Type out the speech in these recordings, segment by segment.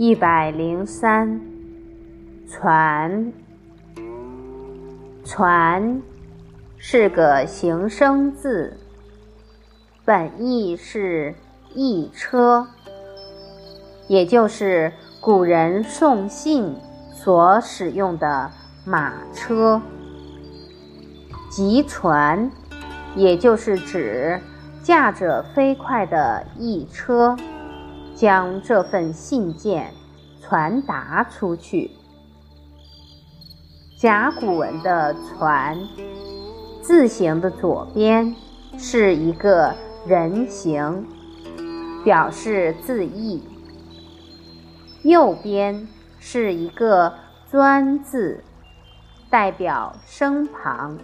一百零三，传，传是个形声字，本意是驿车，也就是古人送信所使用的马车。急传，也就是指驾着飞快的驿车。将这份信件传达出去。甲骨文的“传”字形的左边是一个人形，表示字义；右边是一个“专”字，代表身旁。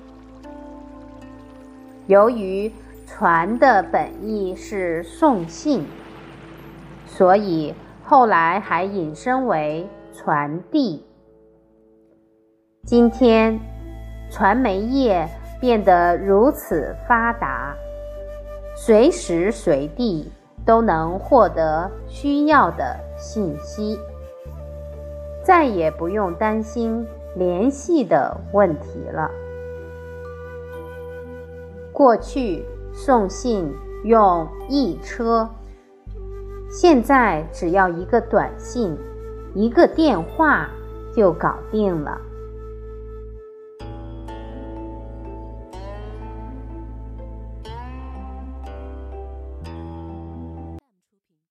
由于“传”的本意是送信。所以后来还引申为传递。今天，传媒业变得如此发达，随时随地都能获得需要的信息，再也不用担心联系的问题了。过去送信用驿车。现在只要一个短信，一个电话就搞定了。